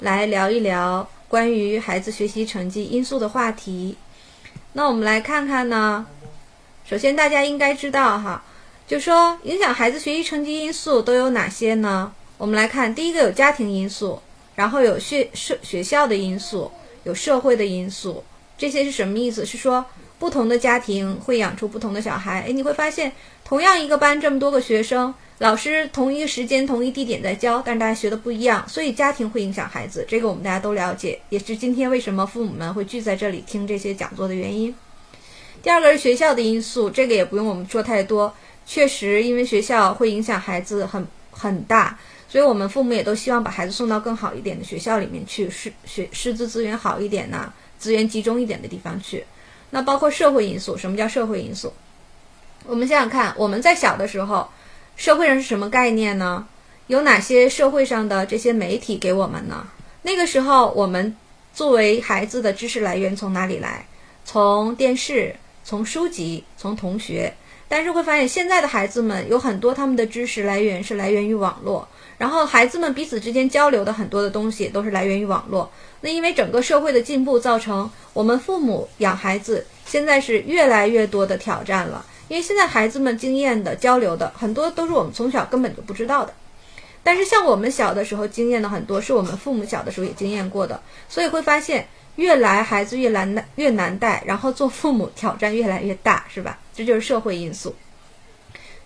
来聊一聊关于孩子学习成绩因素的话题。那我们来看看呢，首先大家应该知道哈，就说影响孩子学习成绩因素都有哪些呢？我们来看，第一个有家庭因素，然后有学社学校的因素，有社会的因素。这些是什么意思？是说不同的家庭会养出不同的小孩。诶，你会发现，同样一个班这么多个学生，老师同一时间、同一地点在教，但是大家学的不一样，所以家庭会影响孩子。这个我们大家都了解，也是今天为什么父母们会聚在这里听这些讲座的原因。第二个是学校的因素，这个也不用我们说太多。确实，因为学校会影响孩子很很大。所以我们父母也都希望把孩子送到更好一点的学校里面去，师学师资资源好一点呢，资源集中一点的地方去。那包括社会因素，什么叫社会因素？我们想想看，我们在小的时候，社会上是什么概念呢？有哪些社会上的这些媒体给我们呢？那个时候，我们作为孩子的知识来源从哪里来？从电视、从书籍、从同学。但是会发现，现在的孩子们有很多他们的知识来源是来源于网络。然后孩子们彼此之间交流的很多的东西都是来源于网络。那因为整个社会的进步，造成我们父母养孩子现在是越来越多的挑战了。因为现在孩子们经验的交流的很多都是我们从小根本就不知道的。但是像我们小的时候经验的很多，是我们父母小的时候也经验过的。所以会发现，越来孩子越难越难带，然后做父母挑战越来越大，是吧？这就是社会因素。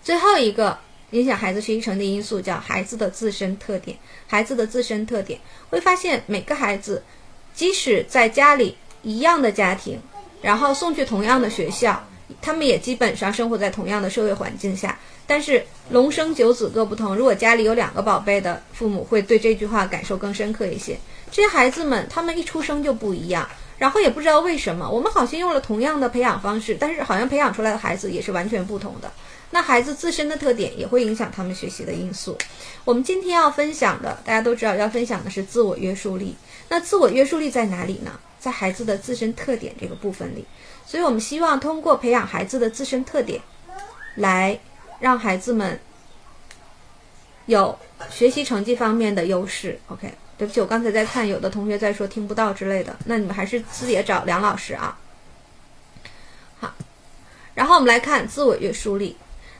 最后一个。影响孩子学习成绩因素叫孩子的自身特点。孩子的自身特点会发现，每个孩子即使在家里一样的家庭，然后送去同样的学校，他们也基本上生活在同样的社会环境下。但是龙生九子各不同。如果家里有两个宝贝的父母，会对这句话感受更深刻一些。这些孩子们，他们一出生就不一样，然后也不知道为什么，我们好像用了同样的培养方式，但是好像培养出来的孩子也是完全不同的。那孩子自身的特点也会影响他们学习的因素。我们今天要分享的，大家都知道要分享的是自我约束力。那自我约束力在哪里呢？在孩子的自身特点这个部分里。所以我们希望通过培养孩子的自身特点，来让孩子们有学习成绩方面的优势。OK，对不起，我刚才在看，有的同学在说听不到之类的，那你们还是自己找梁老师啊。好，然后我们来看自我约束力。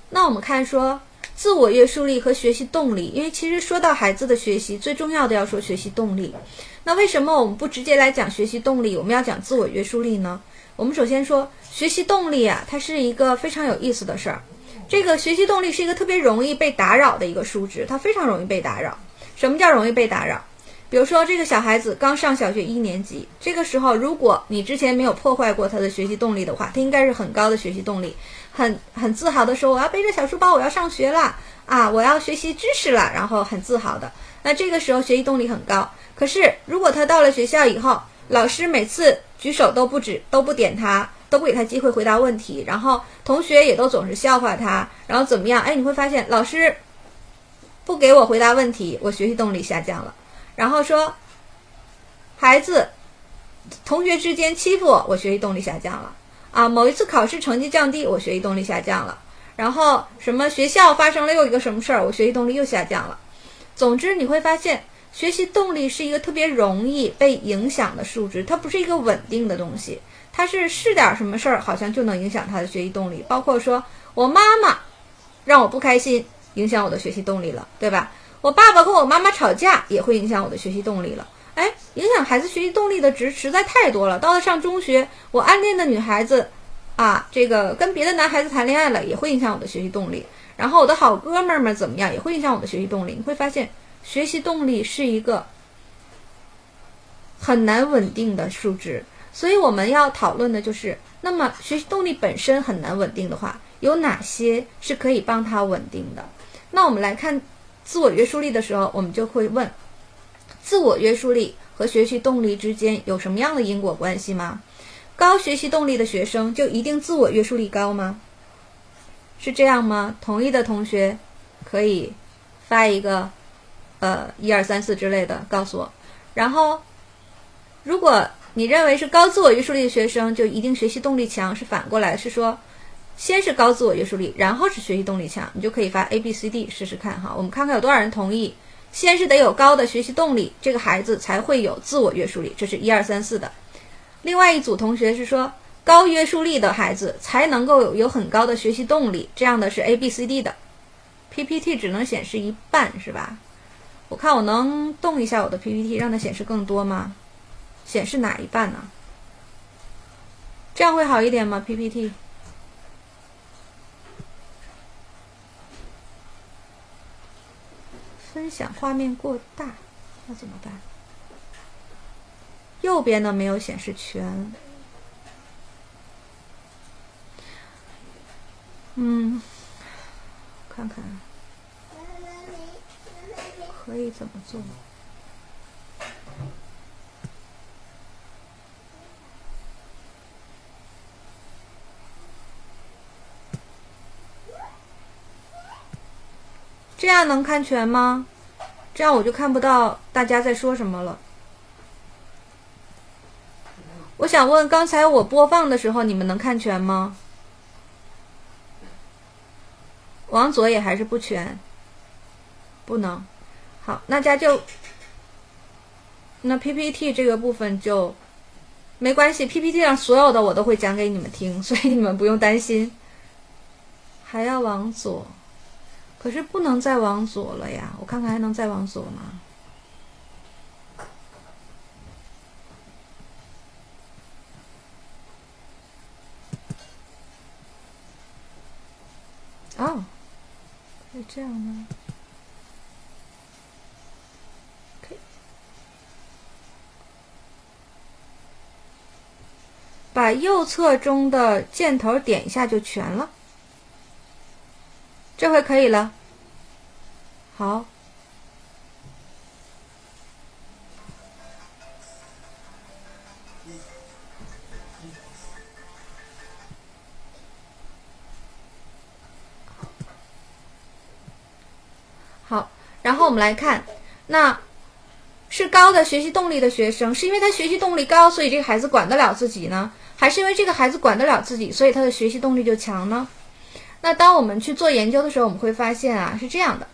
那我们看说自我约束力和学习动力，因为其实说到孩子的学习，最重要的要说学习动力。那为什么我们不直接来讲学习动力，我们要讲自我约束力呢？我们首先说学习动力啊，它是一个非常有意思的事儿。这个学习动力是一个特别容易被打扰的一个数值，它非常容易被打扰。什么叫容易被打扰？比如说这个小孩子刚上小学一年级，这个时候如果你之前没有破坏过他的学习动力的话，他应该是很高的学习动力。很很自豪的说：“我要背着小书包，我要上学了啊！我要学习知识了。”然后很自豪的。那这个时候学习动力很高。可是如果他到了学校以后，老师每次举手都不止都不点他，都不给他机会回答问题，然后同学也都总是笑话他，然后怎么样？哎，你会发现老师不给我回答问题，我学习动力下降了。然后说孩子同学之间欺负我，我学习动力下降了。啊，某一次考试成绩降低，我学习动力下降了。然后什么学校发生了又一个什么事儿，我学习动力又下降了。总之你会发现，学习动力是一个特别容易被影响的数值，它不是一个稳定的东西，它是是点什么事儿好像就能影响他的学习动力。包括说我妈妈让我不开心，影响我的学习动力了，对吧？我爸爸跟我妈妈吵架也会影响我的学习动力了。哎，影响孩子学习动力的值实在太多了。到了上中学，我暗恋的女孩子，啊，这个跟别的男孩子谈恋爱了，也会影响我的学习动力。然后我的好哥们儿们怎么样，也会影响我的学习动力。你会发现，学习动力是一个很难稳定的数值。所以我们要讨论的就是，那么学习动力本身很难稳定的话，有哪些是可以帮他稳定的？那我们来看自我约束力的时候，我们就会问。自我约束力和学习动力之间有什么样的因果关系吗？高学习动力的学生就一定自我约束力高吗？是这样吗？同意的同学可以发一个呃一二三四之类的告诉我。然后，如果你认为是高自我约束力的学生就一定学习动力强，是反过来是说，先是高自我约束力，然后是学习动力强，你就可以发 A B C D 试试看哈。我们看看有多少人同意。先是得有高的学习动力，这个孩子才会有自我约束力，这是一二三四的。另外一组同学是说，高约束力的孩子才能够有有很高的学习动力，这样的是 A B C D 的。PPT 只能显示一半是吧？我看我能动一下我的 PPT，让它显示更多吗？显示哪一半呢？这样会好一点吗？PPT 分享画面过大，那怎么办？右边的没有显示全。嗯，看看可以怎么做？这样能看全吗？这样我就看不到大家在说什么了。我想问，刚才我播放的时候，你们能看全吗？往左也还是不全，不能。好，那家就那 PPT 这个部分就没关系，PPT 上所有的我都会讲给你们听，所以你们不用担心。还要往左。可是不能再往左了呀！我看看还能再往左吗？哦，可以这样吗？把右侧中的箭头点一下就全了。这回可以了，好，好，然后我们来看，那是高的学习动力的学生，是因为他学习动力高，所以这个孩子管得了自己呢，还是因为这个孩子管得了自己，所以他的学习动力就强呢？那当我们去做研究的时候，我们会发现啊，是这样的，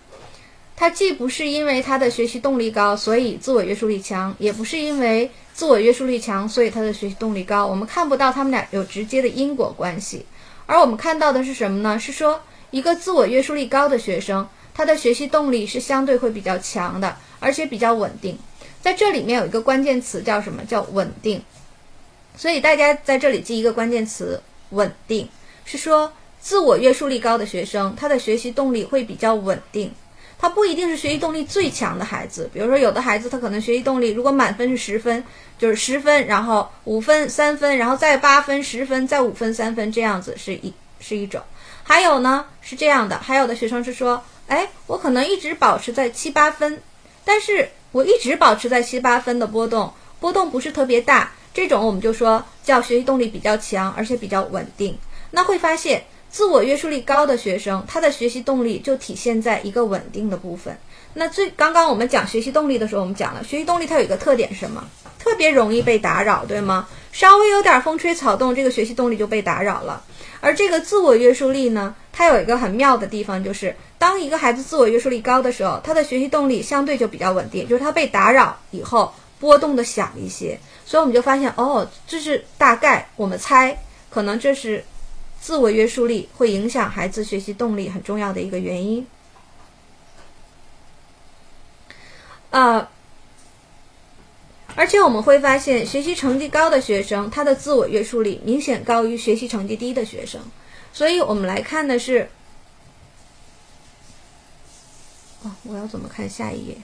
他既不是因为他的学习动力高，所以自我约束力强，也不是因为自我约束力强，所以他的学习动力高。我们看不到他们俩有直接的因果关系，而我们看到的是什么呢？是说一个自我约束力高的学生，他的学习动力是相对会比较强的，而且比较稳定。在这里面有一个关键词叫什么？叫稳定。所以大家在这里记一个关键词：稳定，是说。自我约束力高的学生，他的学习动力会比较稳定。他不一定是学习动力最强的孩子，比如说有的孩子他可能学习动力，如果满分是十分，就是十分，然后五分、三分，然后再八分、十分，再五分、三分，这样子是一是一种。还有呢是这样的，还有的学生是说，哎，我可能一直保持在七八分，但是我一直保持在七八分的波动，波动不是特别大，这种我们就说叫学习动力比较强，而且比较稳定。那会发现。自我约束力高的学生，他的学习动力就体现在一个稳定的部分。那最刚刚我们讲学习动力的时候，我们讲了学习动力它有一个特点是什么？特别容易被打扰，对吗？稍微有点风吹草动，这个学习动力就被打扰了。而这个自我约束力呢，它有一个很妙的地方，就是当一个孩子自我约束力高的时候，他的学习动力相对就比较稳定，就是他被打扰以后波动的小一些。所以我们就发现，哦，这是大概我们猜，可能这是。自我约束力会影响孩子学习动力很重要的一个原因。呃，而且我们会发现，学习成绩高的学生，他的自我约束力明显高于学习成绩低的学生。所以我们来看的是，哦，我要怎么看下一页？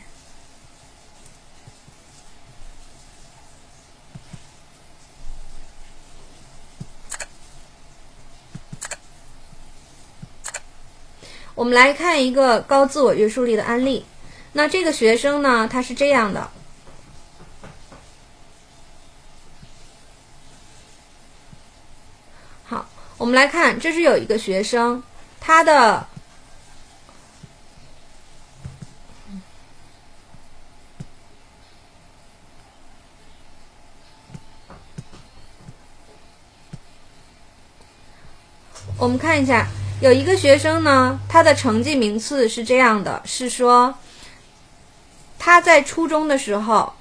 我们来看一个高自我约束力的案例。那这个学生呢，他是这样的。好，我们来看，这是有一个学生，他的，我们看一下。有一个学生呢，他的成绩名次是这样的，是说，他在初中的时候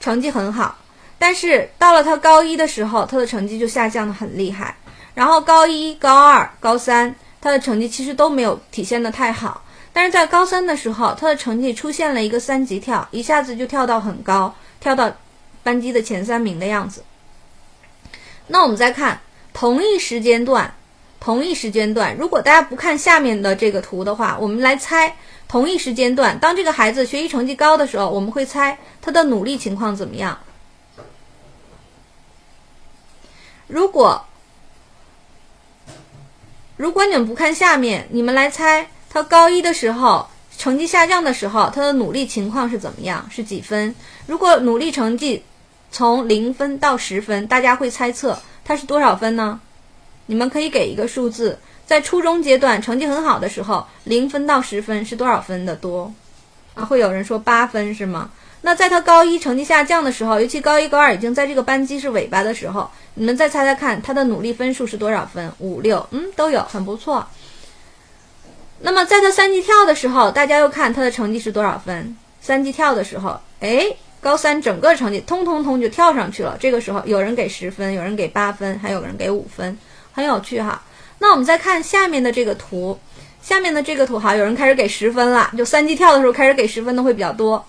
成绩很好，但是到了他高一的时候，他的成绩就下降的很厉害。然后高一、高二、高三，他的成绩其实都没有体现的太好。但是在高三的时候，他的成绩出现了一个三级跳，一下子就跳到很高，跳到班级的前三名的样子。那我们再看同一时间段，同一时间段，如果大家不看下面的这个图的话，我们来猜同一时间段，当这个孩子学习成绩高的时候，我们会猜他的努力情况怎么样？如果如果你们不看下面，你们来猜。他高一的时候成绩下降的时候，他的努力情况是怎么样？是几分？如果努力成绩从零分到十分，大家会猜测他是多少分呢？你们可以给一个数字，在初中阶段成绩很好的时候，零分到十分是多少分的多？啊，会有人说八分是吗？那在他高一成绩下降的时候，尤其高一高二已经在这个班级是尾巴的时候，你们再猜猜看他的努力分数是多少分？五六，嗯，都有，很不错。那么在他三级跳的时候，大家又看他的成绩是多少分？三级跳的时候，哎，高三整个成绩通通通就跳上去了。这个时候有人给十分，有人给八分，还有人给五分，很有趣哈。那我们再看下面的这个图，下面的这个图哈，有人开始给十分了，就三级跳的时候开始给十分的会比较多。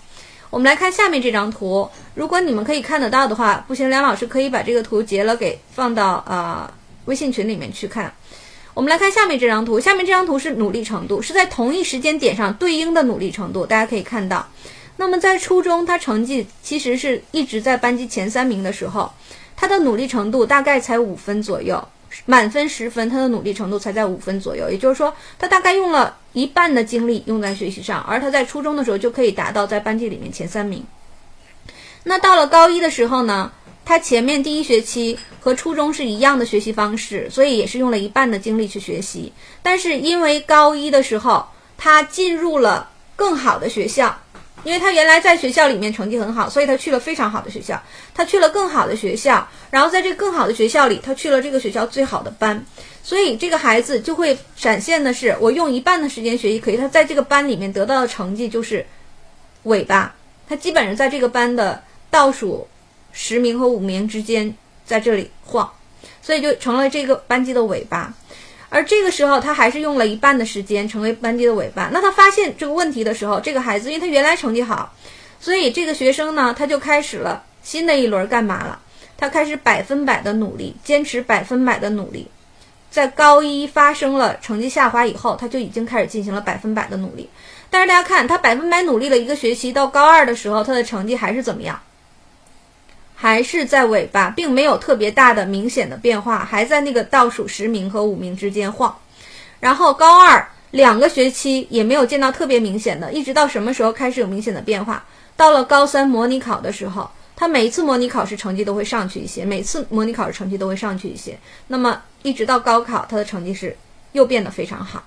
我们来看下面这张图，如果你们可以看得到的话，不行，梁老师可以把这个图截了给放到呃微信群里面去看。我们来看下面这张图，下面这张图是努力程度，是在同一时间点上对应的努力程度。大家可以看到，那么在初中，他成绩其实是一直在班级前三名的时候，他的努力程度大概才五分左右，满分十分，他的努力程度才在五分左右。也就是说，他大概用了一半的精力用在学习上，而他在初中的时候就可以达到在班级里面前三名。那到了高一的时候呢？他前面第一学期和初中是一样的学习方式，所以也是用了一半的精力去学习。但是因为高一的时候他进入了更好的学校，因为他原来在学校里面成绩很好，所以他去了非常好的学校。他去了更好的学校，然后在这更好的学校里，他去了这个学校最好的班，所以这个孩子就会展现的是，我用一半的时间学习，可以他在这个班里面得到的成绩就是尾巴，他基本上在这个班的倒数。十名和五名之间在这里晃，所以就成了这个班级的尾巴。而这个时候，他还是用了一半的时间成为班级的尾巴。那他发现这个问题的时候，这个孩子因为他原来成绩好，所以这个学生呢，他就开始了新的一轮干嘛了？他开始百分百的努力，坚持百分百的努力。在高一发生了成绩下滑以后，他就已经开始进行了百分百的努力。但是大家看，他百分百努力了一个学期，到高二的时候，他的成绩还是怎么样？还是在尾巴，并没有特别大的明显的变化，还在那个倒数十名和五名之间晃。然后高二两个学期也没有见到特别明显的，一直到什么时候开始有明显的变化？到了高三模拟考的时候，他每一次模拟考试成绩都会上去一些，每次模拟考试成绩都会上去一些。那么一直到高考，他的成绩是又变得非常好。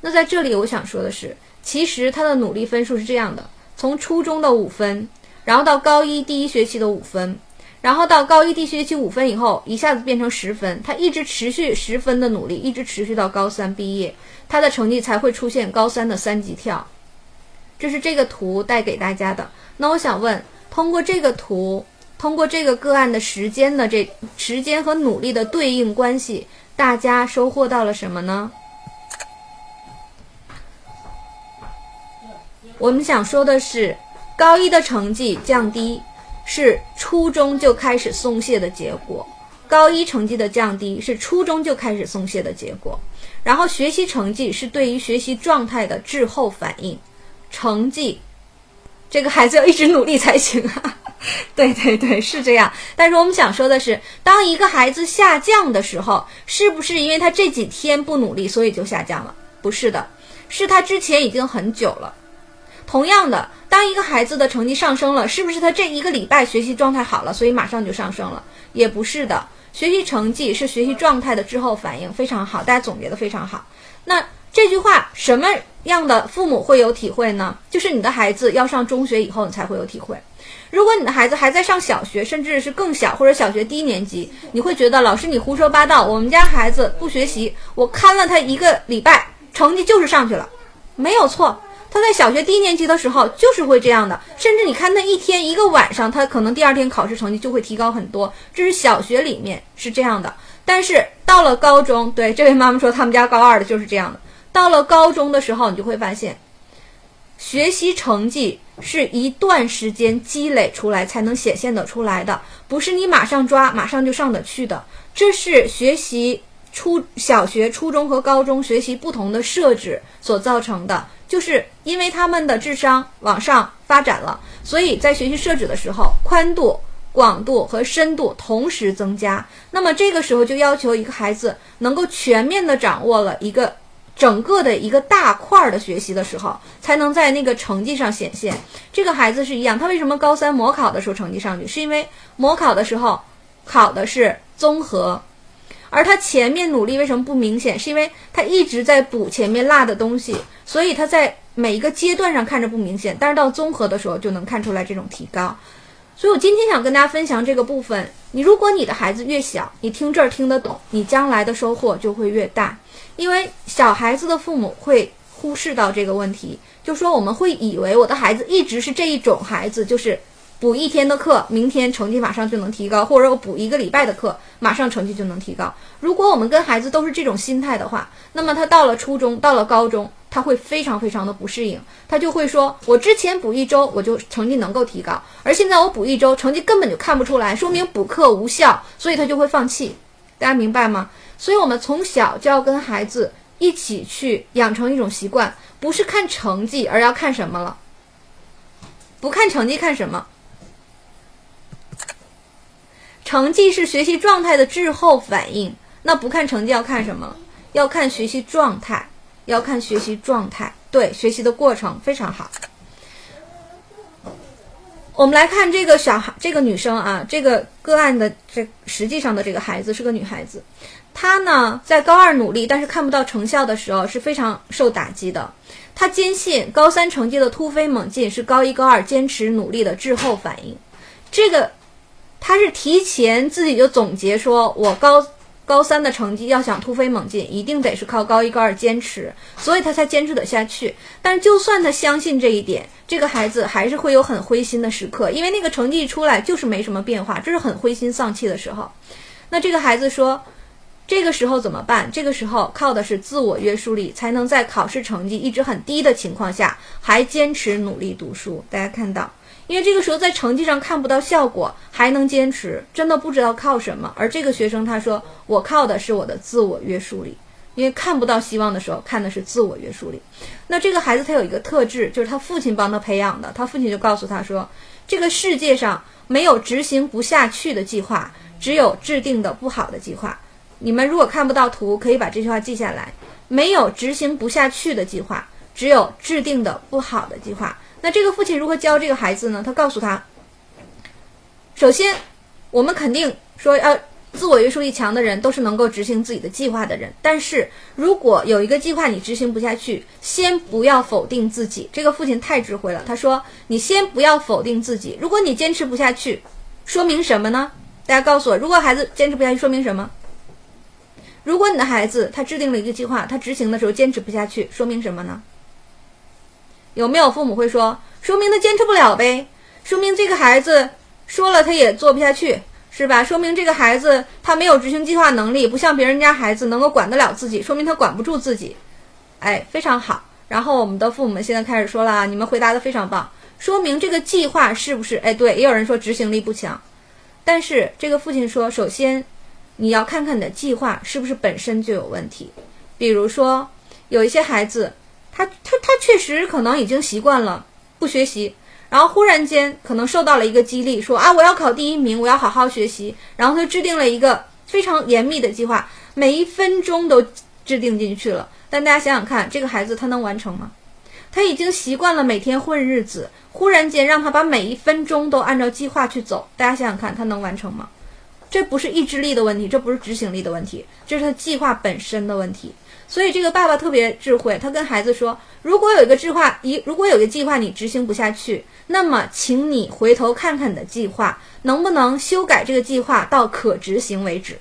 那在这里我想说的是，其实他的努力分数是这样的：从初中的五分，然后到高一第一学期的五分。然后到高一第一学期五分以后，一下子变成十分，他一直持续十分的努力，一直持续到高三毕业，他的成绩才会出现高三的三级跳。这是这个图带给大家的。那我想问，通过这个图，通过这个个案的时间的这时间和努力的对应关系，大家收获到了什么呢？我们想说的是，高一的成绩降低。是初中就开始松懈的结果，高一成绩的降低是初中就开始松懈的结果，然后学习成绩是对于学习状态的滞后反应，成绩，这个孩子要一直努力才行啊，对对对，是这样。但是我们想说的是，当一个孩子下降的时候，是不是因为他这几天不努力，所以就下降了？不是的，是他之前已经很久了。同样的，当一个孩子的成绩上升了，是不是他这一个礼拜学习状态好了，所以马上就上升了？也不是的，学习成绩是学习状态的滞后反应，非常好，大家总结的非常好。那这句话什么样的父母会有体会呢？就是你的孩子要上中学以后，你才会有体会。如果你的孩子还在上小学，甚至是更小或者小学低年级，你会觉得老师你胡说八道，我们家孩子不学习，我看了他一个礼拜，成绩就是上去了，没有错。他在小学低年级的时候就是会这样的，甚至你看那一天一个晚上，他可能第二天考试成绩就会提高很多。这是小学里面是这样的，但是到了高中，对这位妈妈说，他们家高二的就是这样的。到了高中的时候，你就会发现，学习成绩是一段时间积累出来才能显现得出来的，不是你马上抓马上就上得去的。这是学习初小学、初中和高中学习不同的设置所造成的，就是因为他们的智商往上发展了，所以在学习设置的时候，宽度、广度和深度同时增加。那么这个时候就要求一个孩子能够全面的掌握了一个。整个的一个大块儿的学习的时候，才能在那个成绩上显现。这个孩子是一样，他为什么高三模考的时候成绩上去？是因为模考的时候考的是综合，而他前面努力为什么不明显？是因为他一直在补前面落的东西，所以他在每一个阶段上看着不明显，但是到综合的时候就能看出来这种提高。所以我今天想跟大家分享这个部分。你如果你的孩子越小，你听这儿听得懂，你将来的收获就会越大。因为小孩子的父母会忽视到这个问题，就说我们会以为我的孩子一直是这一种孩子，就是补一天的课，明天成绩马上就能提高，或者我补一个礼拜的课，马上成绩就能提高。如果我们跟孩子都是这种心态的话，那么他到了初中，到了高中，他会非常非常的不适应，他就会说，我之前补一周我就成绩能够提高，而现在我补一周成绩根本就看不出来，说明补课无效，所以他就会放弃。大家明白吗？所以，我们从小就要跟孩子一起去养成一种习惯，不是看成绩，而要看什么了？不看成绩，看什么？成绩是学习状态的滞后反应。那不看成绩，要看什么？要看学习状态，要看学习状态。对，学习的过程非常好。我们来看这个小孩，这个女生啊，这个个案的这实际上的这个孩子是个女孩子。她呢，在高二努力，但是看不到成效的时候，是非常受打击的。她坚信高三成绩的突飞猛进是高一、高二坚持努力的滞后反应。这个，他是提前自己就总结说，我高高三的成绩要想突飞猛进，一定得是靠高一、高二坚持，所以他才坚持得下去。但，就算他相信这一点，这个孩子还是会有很灰心的时刻，因为那个成绩一出来就是没什么变化，这是很灰心丧气的时候。那这个孩子说。这个时候怎么办？这个时候靠的是自我约束力，才能在考试成绩一直很低的情况下，还坚持努力读书。大家看到，因为这个时候在成绩上看不到效果，还能坚持，真的不知道靠什么。而这个学生他说：“我靠的是我的自我约束力，因为看不到希望的时候，看的是自我约束力。”那这个孩子他有一个特质，就是他父亲帮他培养的。他父亲就告诉他说：“这个世界上没有执行不下去的计划，只有制定的不好的计划。”你们如果看不到图，可以把这句话记下来。没有执行不下去的计划，只有制定的不好的计划。那这个父亲如何教这个孩子呢？他告诉他：首先，我们肯定说，要自我约束力强的人都是能够执行自己的计划的人。但是如果有一个计划你执行不下去，先不要否定自己。这个父亲太智慧了，他说：你先不要否定自己。如果你坚持不下去，说明什么呢？大家告诉我，如果孩子坚持不下去，说明什么？如果你的孩子他制定了一个计划，他执行的时候坚持不下去，说明什么呢？有没有父母会说，说明他坚持不了呗？说明这个孩子说了他也做不下去，是吧？说明这个孩子他没有执行计划能力，不像别人家孩子能够管得了自己，说明他管不住自己。哎，非常好。然后我们的父母们现在开始说了啊，你们回答的非常棒，说明这个计划是不是？哎，对，也有人说执行力不强，但是这个父亲说，首先。你要看看你的计划是不是本身就有问题，比如说有一些孩子，他他他确实可能已经习惯了不学习，然后忽然间可能受到了一个激励，说啊我要考第一名，我要好好学习，然后他制定了一个非常严密的计划，每一分钟都制定进去了。但大家想想看，这个孩子他能完成吗？他已经习惯了每天混日子，忽然间让他把每一分钟都按照计划去走，大家想想看，他能完成吗？这不是意志力的问题，这不是执行力的问题，这是他计划本身的问题。所以这个爸爸特别智慧，他跟孩子说：如果有一个计划，一如果有一个计划你执行不下去，那么请你回头看看你的计划，能不能修改这个计划到可执行为止，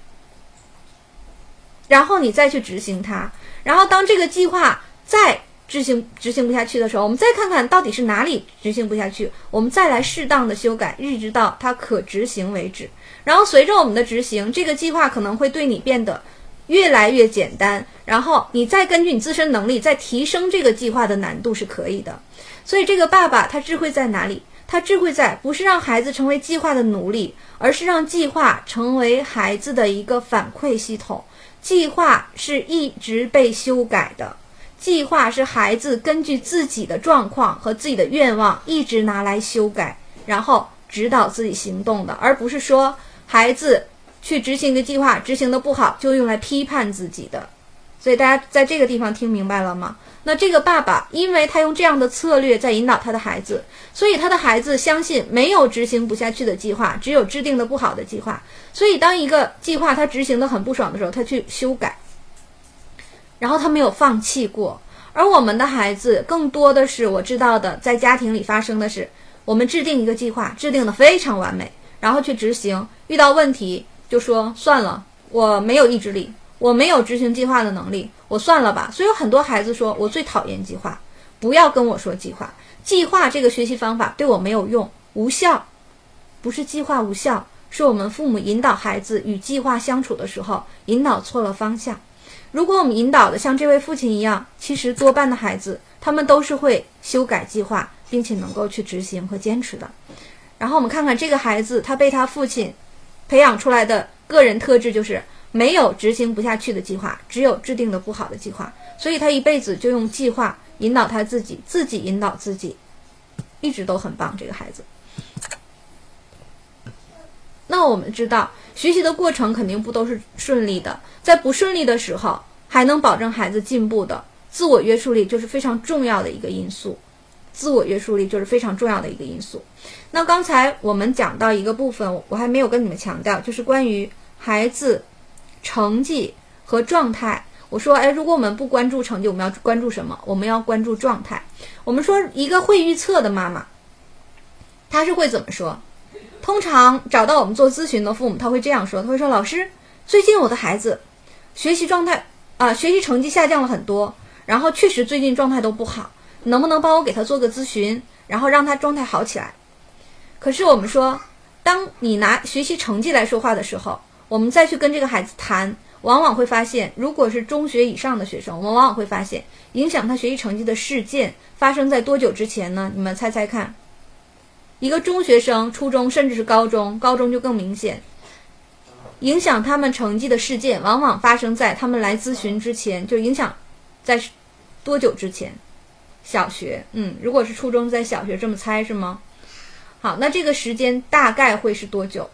然后你再去执行它。然后当这个计划再执行执行不下去的时候，我们再看看到底是哪里执行不下去，我们再来适当的修改，一直到它可执行为止。然后随着我们的执行，这个计划可能会对你变得越来越简单。然后你再根据你自身能力再提升这个计划的难度是可以的。所以这个爸爸他智慧在哪里？他智慧在不是让孩子成为计划的奴隶，而是让计划成为孩子的一个反馈系统。计划是一直被修改的。计划是孩子根据自己的状况和自己的愿望一直拿来修改，然后指导自己行动的，而不是说孩子去执行一个计划执行的不好就用来批判自己的。所以大家在这个地方听明白了吗？那这个爸爸，因为他用这样的策略在引导他的孩子，所以他的孩子相信没有执行不下去的计划，只有制定的不好的计划。所以当一个计划他执行的很不爽的时候，他去修改。然后他没有放弃过，而我们的孩子更多的是我知道的，在家庭里发生的是，我们制定一个计划，制定的非常完美，然后去执行，遇到问题就说算了，我没有意志力，我没有执行计划的能力，我算了吧。所以有很多孩子说，我最讨厌计划，不要跟我说计划，计划这个学习方法对我没有用，无效，不是计划无效，是我们父母引导孩子与计划相处的时候，引导错了方向。如果我们引导的像这位父亲一样，其实多半的孩子他们都是会修改计划，并且能够去执行和坚持的。然后我们看看这个孩子，他被他父亲培养出来的个人特质就是没有执行不下去的计划，只有制定的不好的计划。所以他一辈子就用计划引导他自己，自己引导自己，一直都很棒。这个孩子。那我们知道，学习的过程肯定不都是顺利的，在不顺利的时候，还能保证孩子进步的自我约束力就是非常重要的一个因素。自我约束力就是非常重要的一个因素。那刚才我们讲到一个部分，我还没有跟你们强调，就是关于孩子成绩和状态。我说，哎，如果我们不关注成绩，我们要关注什么？我们要关注状态。我们说，一个会预测的妈妈，她是会怎么说？通常找到我们做咨询的父母，他会这样说：“他会说，老师，最近我的孩子学习状态啊，学习成绩下降了很多，然后确实最近状态都不好，能不能帮我给他做个咨询，然后让他状态好起来？”可是我们说，当你拿学习成绩来说话的时候，我们再去跟这个孩子谈，往往会发现，如果是中学以上的学生，我们往往会发现，影响他学习成绩的事件发生在多久之前呢？你们猜猜看。一个中学生、初中甚至是高中，高中就更明显，影响他们成绩的事件，往往发生在他们来咨询之前，就影响在多久之前？小学，嗯，如果是初中，在小学这么猜是吗？好，那这个时间大概会是多久？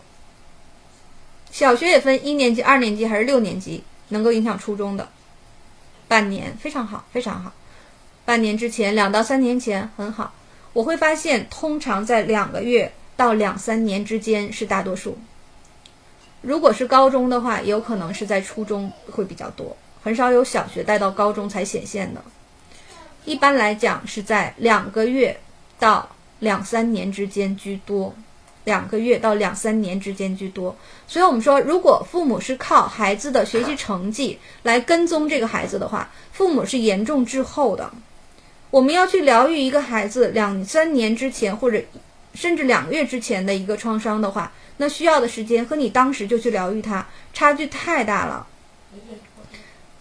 小学也分一年级、二年级还是六年级能够影响初中的？半年，非常好，非常好。半年之前，两到三年前，很好。我会发现，通常在两个月到两三年之间是大多数。如果是高中的话，有可能是在初中会比较多，很少有小学带到高中才显现的。一般来讲是在两个月到两三年之间居多，两个月到两三年之间居多。所以我们说，如果父母是靠孩子的学习成绩来跟踪这个孩子的话，父母是严重滞后的。我们要去疗愈一个孩子两三年之前或者甚至两个月之前的一个创伤的话，那需要的时间和你当时就去疗愈他差距太大了。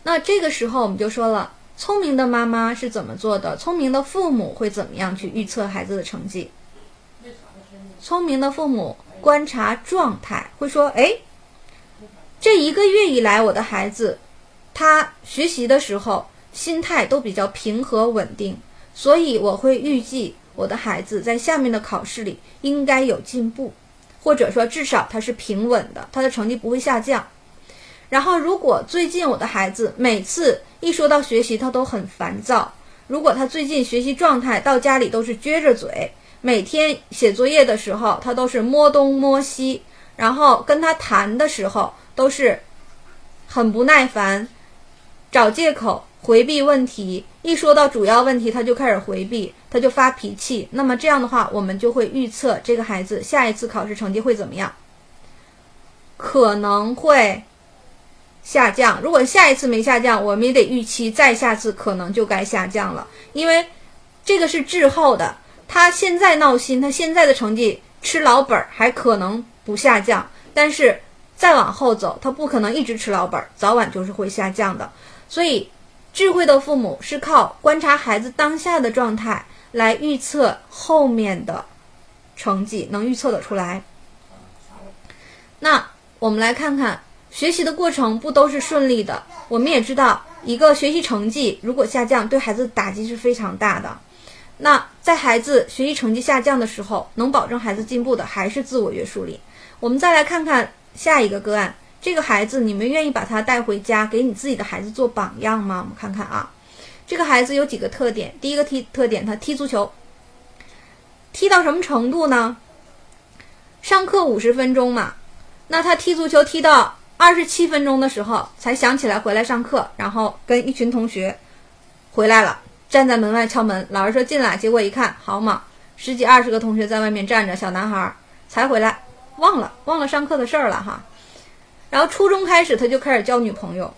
那这个时候我们就说了，聪明的妈妈是怎么做的？聪明的父母会怎么样去预测孩子的成绩？聪明的父母观察状态，会说：哎，这一个月以来，我的孩子他学习的时候。心态都比较平和稳定，所以我会预计我的孩子在下面的考试里应该有进步，或者说至少他是平稳的，他的成绩不会下降。然后，如果最近我的孩子每次一说到学习他都很烦躁，如果他最近学习状态到家里都是撅着嘴，每天写作业的时候他都是摸东摸西，然后跟他谈的时候都是很不耐烦，找借口。回避问题，一说到主要问题，他就开始回避，他就发脾气。那么这样的话，我们就会预测这个孩子下一次考试成绩会怎么样？可能会下降。如果下一次没下降，我们也得预期再下次可能就该下降了，因为这个是滞后的。他现在闹心，他现在的成绩吃老本儿还可能不下降，但是再往后走，他不可能一直吃老本儿，早晚就是会下降的。所以，智慧的父母是靠观察孩子当下的状态来预测后面的成绩，能预测得出来。那我们来看看学习的过程不都是顺利的？我们也知道，一个学习成绩如果下降，对孩子打击是非常大的。那在孩子学习成绩下降的时候，能保证孩子进步的还是自我约束力。我们再来看看下一个个案，这个孩子你们愿意把他带回家，给你自己的孩子做榜样吗？我们看看啊，这个孩子有几个特点。第一个踢特点，他踢足球，踢到什么程度呢？上课五十分钟嘛，那他踢足球踢到二十七分钟的时候，才想起来回来上课，然后跟一群同学回来了。站在门外敲门，老师说进来，结果一看，好嘛，十几二十个同学在外面站着，小男孩才回来，忘了忘了上课的事儿了哈。然后初中开始他就开始交女朋友，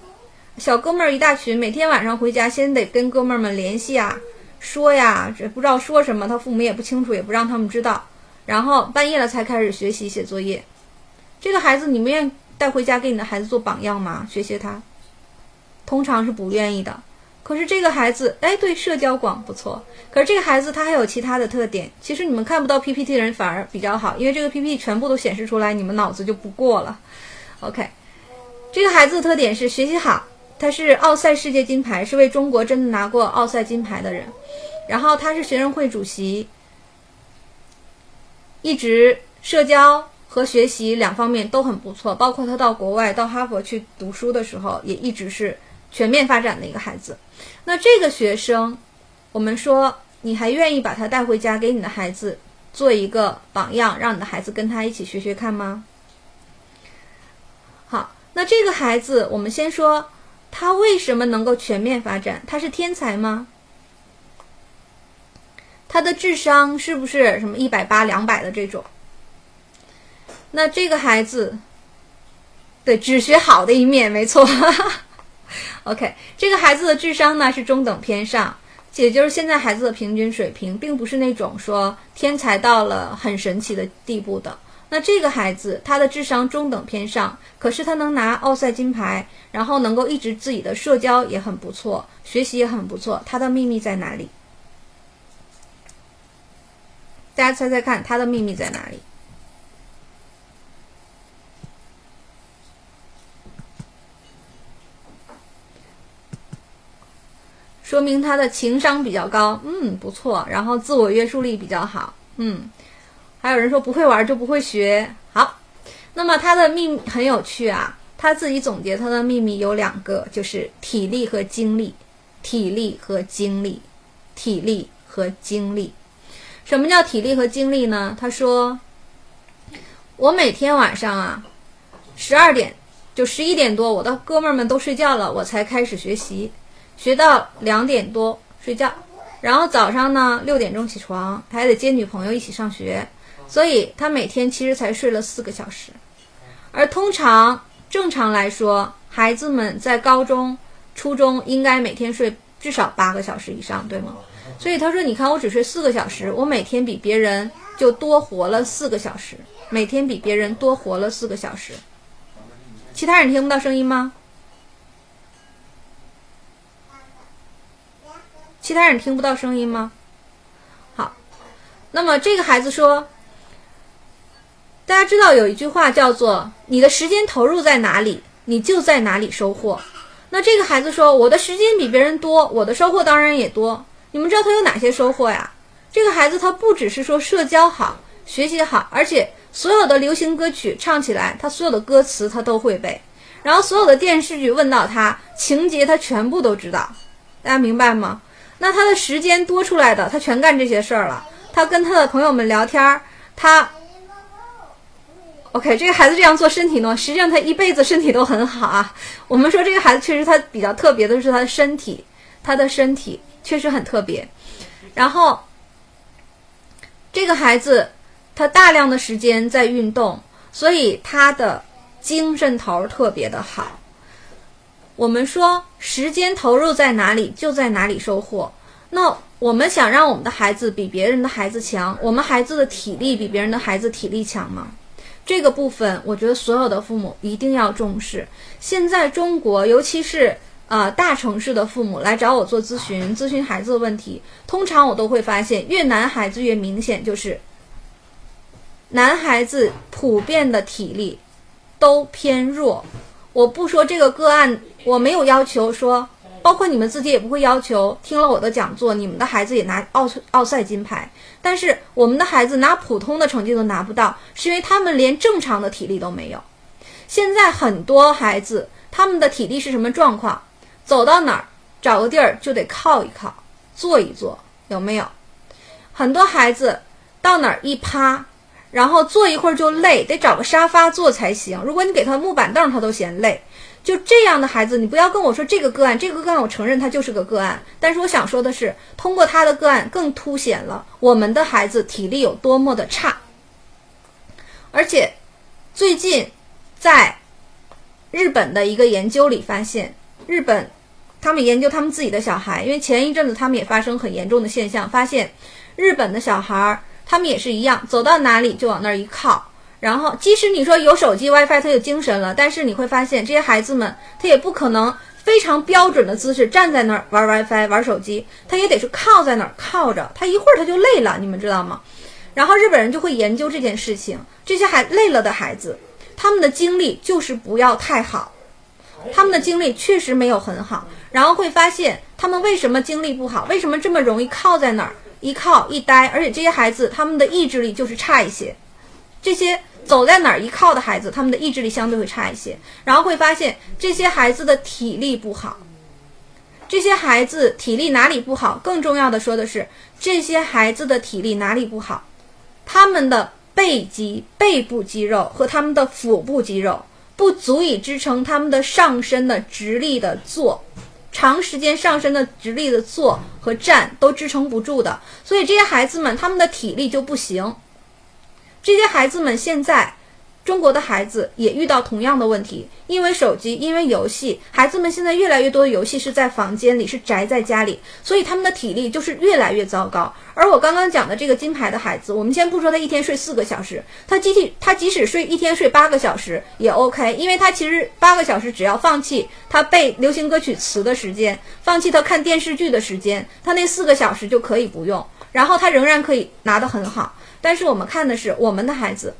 小哥们儿一大群，每天晚上回家先得跟哥们儿们联系啊，说呀，这不知道说什么，他父母也不清楚，也不让他们知道。然后半夜了才开始学习写作业。这个孩子你们愿带回家给你的孩子做榜样吗？学习他，通常是不愿意的。可是这个孩子，哎，对社交广不错。可是这个孩子他还有其他的特点。其实你们看不到 PPT 的人反而比较好，因为这个 PPT 全部都显示出来，你们脑子就不过了。OK，这个孩子的特点是学习好，他是奥赛世界金牌，是为中国真的拿过奥赛金牌的人。然后他是学生会主席，一直社交和学习两方面都很不错，包括他到国外到哈佛去读书的时候，也一直是全面发展的一个孩子。那这个学生，我们说你还愿意把他带回家给你的孩子做一个榜样，让你的孩子跟他一起学学看吗？好，那这个孩子，我们先说他为什么能够全面发展？他是天才吗？他的智商是不是什么一百八、两百的这种？那这个孩子，对，只学好的一面，没错。OK，这个孩子的智商呢是中等偏上，也就是现在孩子的平均水平，并不是那种说天才到了很神奇的地步的。那这个孩子他的智商中等偏上，可是他能拿奥赛金牌，然后能够一直自己的社交也很不错，学习也很不错。他的秘密在哪里？大家猜猜看，他的秘密在哪里？说明他的情商比较高，嗯，不错。然后自我约束力比较好，嗯。还有人说不会玩就不会学，好。那么他的秘密很有趣啊，他自己总结他的秘密有两个，就是体力和精力，体力和精力，体力和精力。什么叫体力和精力呢？他说，我每天晚上啊，十二点就十一点多，我的哥们儿们都睡觉了，我才开始学习。学到两点多睡觉，然后早上呢六点钟起床，还得接女朋友一起上学，所以他每天其实才睡了四个小时。而通常正常来说，孩子们在高中、初中应该每天睡至少八个小时以上，对吗？所以他说：“你看，我只睡四个小时，我每天比别人就多活了四个小时，每天比别人多活了四个小时。”其他人听不到声音吗？其他人听不到声音吗？好，那么这个孩子说，大家知道有一句话叫做“你的时间投入在哪里，你就在哪里收获”。那这个孩子说，我的时间比别人多，我的收获当然也多。你们知道他有哪些收获呀？这个孩子他不只是说社交好、学习好，而且所有的流行歌曲唱起来，他所有的歌词他都会背，然后所有的电视剧问到他情节，他全部都知道。大家明白吗？那他的时间多出来的，他全干这些事儿了。他跟他的朋友们聊天儿，他，OK，这个孩子这样做身体呢，实际上他一辈子身体都很好啊。我们说这个孩子确实他比较特别的是他的身体，他的身体确实很特别。然后，这个孩子他大量的时间在运动，所以他的精神头特别的好。我们说时间投入在哪里，就在哪里收获。那我们想让我们的孩子比别人的孩子强，我们孩子的体力比别人的孩子体力强吗？这个部分，我觉得所有的父母一定要重视。现在中国，尤其是呃大城市的父母来找我做咨询，咨询孩子的问题，通常我都会发现，越男孩子越明显，就是男孩子普遍的体力都偏弱。我不说这个个案，我没有要求说。包括你们自己也不会要求听了我的讲座，你们的孩子也拿奥奥赛金牌。但是我们的孩子拿普通的成绩都拿不到，是因为他们连正常的体力都没有。现在很多孩子他们的体力是什么状况？走到哪儿找个地儿就得靠一靠，坐一坐，有没有？很多孩子到哪儿一趴，然后坐一会儿就累，得找个沙发坐才行。如果你给他木板凳，他都嫌累。就这样的孩子，你不要跟我说这个个案，这个个案我承认他就是个个案。但是我想说的是，通过他的个案，更凸显了我们的孩子体力有多么的差。而且，最近在日本的一个研究里发现，日本他们研究他们自己的小孩，因为前一阵子他们也发生很严重的现象，发现日本的小孩他们也是一样，走到哪里就往那儿一靠。然后，即使你说有手机 WiFi，他有精神了，但是你会发现这些孩子们，他也不可能非常标准的姿势站在那儿玩 WiFi、玩手机，他也得是靠在那儿靠着，他一会儿他就累了，你们知道吗？然后日本人就会研究这件事情，这些孩累了的孩子，他们的精力就是不要太好，他们的精力确实没有很好，然后会发现他们为什么精力不好，为什么这么容易靠在那儿一靠一呆，而且这些孩子他们的意志力就是差一些。这些走在哪儿一靠的孩子，他们的意志力相对会差一些，然后会发现这些孩子的体力不好。这些孩子体力哪里不好？更重要的说的是，这些孩子的体力哪里不好？他们的背肌、背部肌肉和他们的腹部肌肉不足以支撑他们的上身的直立的坐，长时间上身的直立的坐和站都支撑不住的，所以这些孩子们他们的体力就不行。这些孩子们现在，中国的孩子也遇到同样的问题，因为手机，因为游戏，孩子们现在越来越多的游戏是在房间里，是宅在家里，所以他们的体力就是越来越糟糕。而我刚刚讲的这个金牌的孩子，我们先不说他一天睡四个小时，他即体他即使睡一天睡八个小时也 OK，因为他其实八个小时只要放弃他背流行歌曲词的时间，放弃他看电视剧的时间，他那四个小时就可以不用，然后他仍然可以拿得很好。但是我们看的是我们的孩子，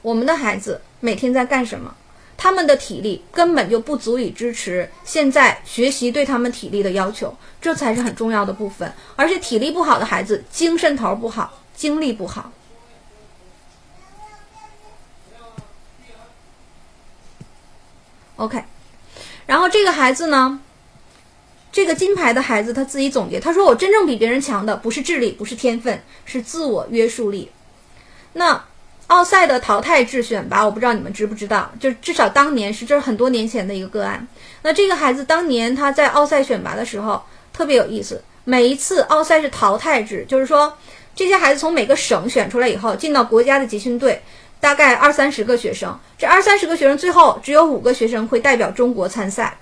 我们的孩子每天在干什么？他们的体力根本就不足以支持现在学习对他们体力的要求，这才是很重要的部分。而且体力不好的孩子，精神头不好，精力不好。OK，然后这个孩子呢？这个金牌的孩子他自己总结，他说：“我真正比别人强的不是智力，不是天分，是自我约束力。”那奥赛的淘汰制选拔，我不知道你们知不知道，就至少当年是这是很多年前的一个个案。那这个孩子当年他在奥赛选拔的时候特别有意思，每一次奥赛是淘汰制，就是说这些孩子从每个省选出来以后进到国家的集训队，大概二三十个学生，这二三十个学生最后只有五个学生会代表中国参赛。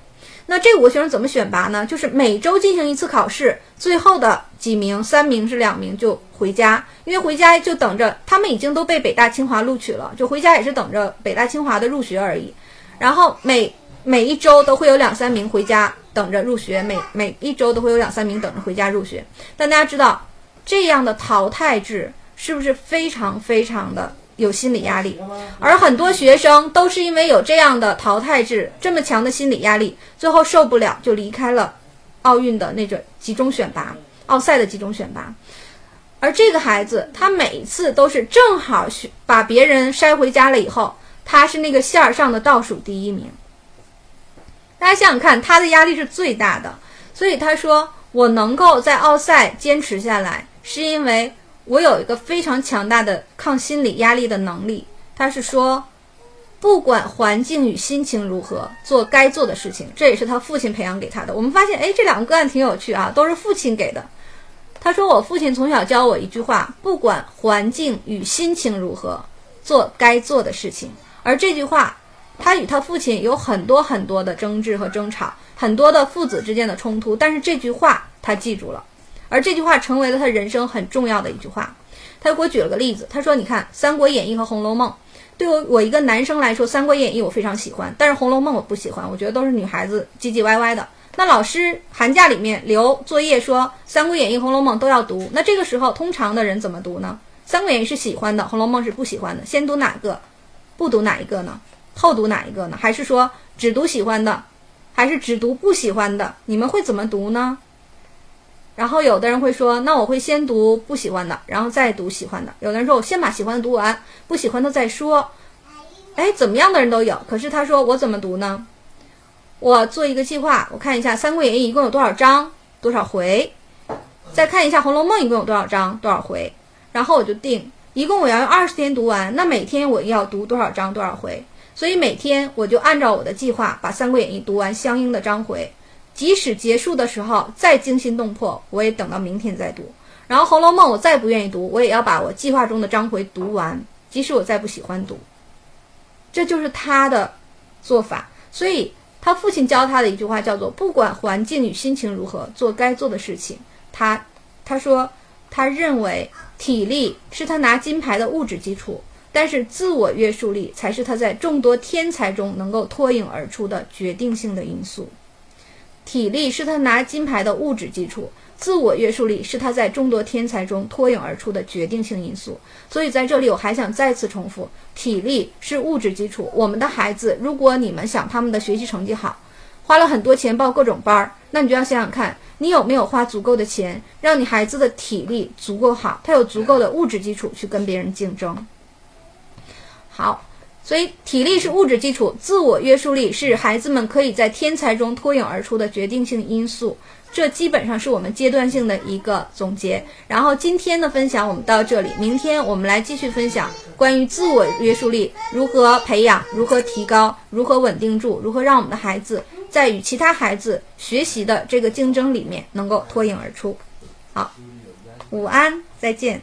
那这五个学生怎么选拔呢？就是每周进行一次考试，最后的几名，三名是两名就回家，因为回家就等着他们已经都被北大清华录取了，就回家也是等着北大清华的入学而已。然后每每一周都会有两三名回家等着入学，每每一周都会有两三名等着回家入学。但大家知道，这样的淘汰制是不是非常非常的？有心理压力，而很多学生都是因为有这样的淘汰制，这么强的心理压力，最后受不了就离开了奥运的那种集中选拔、奥赛的集中选拔。而这个孩子，他每一次都是正好把别人筛回家了以后，他是那个线儿上的倒数第一名。大家想想看，他的压力是最大的，所以他说：“我能够在奥赛坚持下来，是因为。”我有一个非常强大的抗心理压力的能力。他是说，不管环境与心情如何，做该做的事情。这也是他父亲培养给他的。我们发现，哎，这两个个案挺有趣啊，都是父亲给的。他说，我父亲从小教我一句话：不管环境与心情如何，做该做的事情。而这句话，他与他父亲有很多很多的争执和争吵，很多的父子之间的冲突，但是这句话他记住了，而这句话成为了他人生很重要的一句话。他又给我举了个例子，他说：“你看《三国演义》和《红楼梦》，对我我一个男生来说，《三国演义》我非常喜欢，但是《红楼梦》我不喜欢，我觉得都是女孩子唧唧歪歪的。那老师寒假里面留作业说，《三国演义》《红楼梦》都要读，那这个时候通常的人怎么读呢？《三国演义》是喜欢的，《红楼梦》是不喜欢的，先读哪个？不读哪一个呢？后读哪一个呢？还是说只读喜欢的，还是只读不喜欢的？你们会怎么读呢？”然后有的人会说，那我会先读不喜欢的，然后再读喜欢的。有的人说，我先把喜欢的读完，不喜欢的再说。哎，怎么样的人都有。可是他说，我怎么读呢？我做一个计划，我看一下《三国演义》一共有多少章，多少回，再看一下《红楼梦》一共有多少章，多少回，然后我就定，一共我要用二十天读完，那每天我要读多少章，多少回？所以每天我就按照我的计划把《三国演义》读完相应的章回。即使结束的时候再惊心动魄，我也等到明天再读。然后《红楼梦》我再不愿意读，我也要把我计划中的章回读完，即使我再不喜欢读。这就是他的做法。所以他父亲教他的一句话叫做：“不管环境与心情如何，做该做的事情。”他他说他认为体力是他拿金牌的物质基础，但是自我约束力才是他在众多天才中能够脱颖而出的决定性的因素。体力是他拿金牌的物质基础，自我约束力是他在众多天才中脱颖而出的决定性因素。所以在这里，我还想再次重复：体力是物质基础。我们的孩子，如果你们想他们的学习成绩好，花了很多钱报各种班儿，那你就要想想看，你有没有花足够的钱，让你孩子的体力足够好，他有足够的物质基础去跟别人竞争。好。所以，体力是物质基础，自我约束力是孩子们可以在天才中脱颖而出的决定性因素。这基本上是我们阶段性的一个总结。然后，今天的分享我们到这里，明天我们来继续分享关于自我约束力如何培养、如何提高、如何稳定住、如何让我们的孩子在与其他孩子学习的这个竞争里面能够脱颖而出。好，午安，再见。